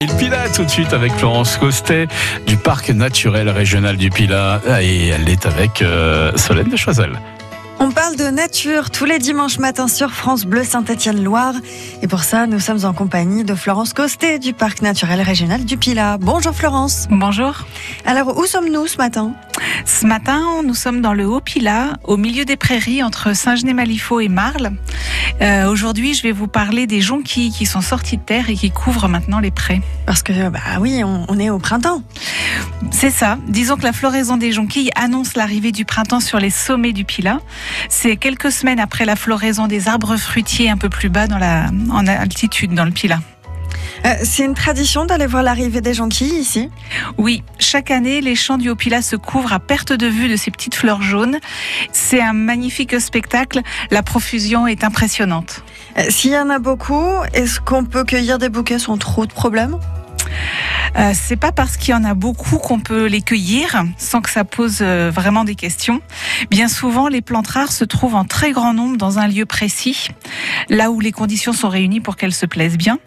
Il Pilat tout de suite avec Florence Costet du parc naturel régional du Pilat et elle est avec euh, Solène de Choiseul. On parle de nature tous les dimanches matins sur France Bleu Saint-Étienne-Loire. Et pour ça, nous sommes en compagnie de Florence Costet du Parc naturel régional du Pilat. Bonjour Florence. Bonjour. Alors, où sommes-nous ce matin? Ce matin, nous sommes dans le Haut-Pilat, au milieu des prairies, entre Saint-Genis-Malifaux et Marle. Euh, Aujourd'hui, je vais vous parler des jonquilles qui sont sorties de terre et qui couvrent maintenant les prés. Parce que, bah oui, on, on est au printemps. C'est ça. Disons que la floraison des jonquilles annonce l'arrivée du printemps sur les sommets du Pilat. C'est quelques semaines après la floraison des arbres fruitiers un peu plus bas dans la, en altitude dans le Pilat. Euh, c'est une tradition d'aller voir l'arrivée des jonquilles ici? Oui, chaque année, les champs du Haut-Pilat se couvrent à perte de vue de ces petites fleurs jaunes. C'est un magnifique spectacle. La profusion est impressionnante. Euh, S'il y en a beaucoup, est-ce qu'on peut cueillir des bouquets sans trop de problèmes? Euh, c'est pas parce qu'il y en a beaucoup qu'on peut les cueillir sans que ça pose euh, vraiment des questions. Bien souvent, les plantes rares se trouvent en très grand nombre dans un lieu précis, là où les conditions sont réunies pour qu'elles se plaisent bien.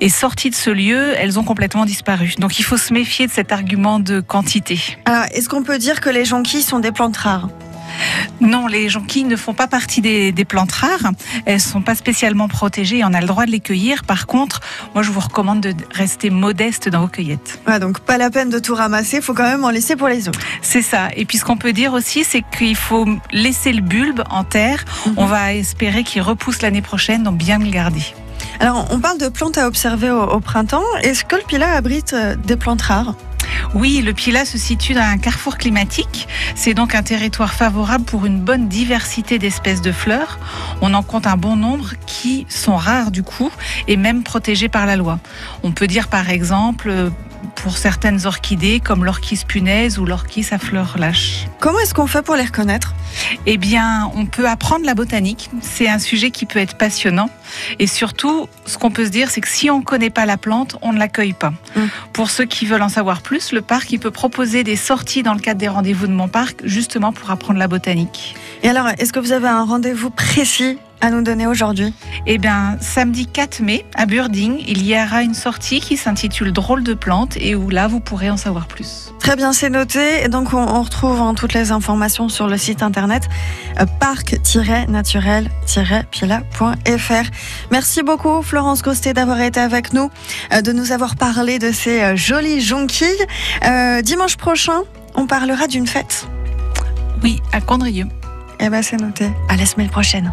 Et sorties de ce lieu, elles ont complètement disparu. Donc il faut se méfier de cet argument de quantité. Alors, est-ce qu'on peut dire que les jonquilles sont des plantes rares? Non, les jonquilles ne font pas partie des, des plantes rares. Elles sont pas spécialement protégées et on a le droit de les cueillir. Par contre, moi, je vous recommande de rester modeste dans vos cueillettes. Ouais, donc pas la peine de tout ramasser, faut quand même en laisser pour les autres. C'est ça. Et puis ce qu'on peut dire aussi, c'est qu'il faut laisser le bulbe en terre. Mhm. On va espérer qu'il repousse l'année prochaine, donc bien le garder. Alors, on parle de plantes à observer au, au printemps. Est-ce que le Pilat abrite euh, des plantes rares? Oui, le Pilat se situe dans un carrefour climatique. C'est donc un territoire favorable pour une bonne diversité d'espèces de fleurs. On en compte un bon nombre qui sont rares du coup et même protégées par la loi. On peut dire par exemple pour certaines orchidées comme l'orchis punaise ou l'orchis à fleurs lâches. Comment est-ce qu'on fait pour les reconnaître? Eh bien, on peut apprendre la botanique. C'est un sujet qui peut être passionnant. Et surtout, ce qu'on peut se dire, c'est que si on ne connaît pas la plante, on ne l'accueille pas. Mm. Pour ceux qui veulent en savoir plus, le parc il peut proposer des sorties dans le cadre des rendez-vous de mon parc, justement pour apprendre la botanique. Et alors, est-ce que vous avez un rendez-vous précis? À nous donner aujourd'hui Eh bien, samedi 4 mai, à Burding, il y aura une sortie qui s'intitule Drôle de plantes et où là, vous pourrez en savoir plus. Très bien, c'est noté. Et donc, on, on retrouve hein, toutes les informations sur le site internet euh, parc-naturel-pila.fr. Merci beaucoup, Florence Costet, d'avoir été avec nous, euh, de nous avoir parlé de ces euh, jolies jonquilles. Dimanche prochain, on parlera d'une fête. Oui, à Condrieu. Eh ben, c'est noté. À la semaine prochaine.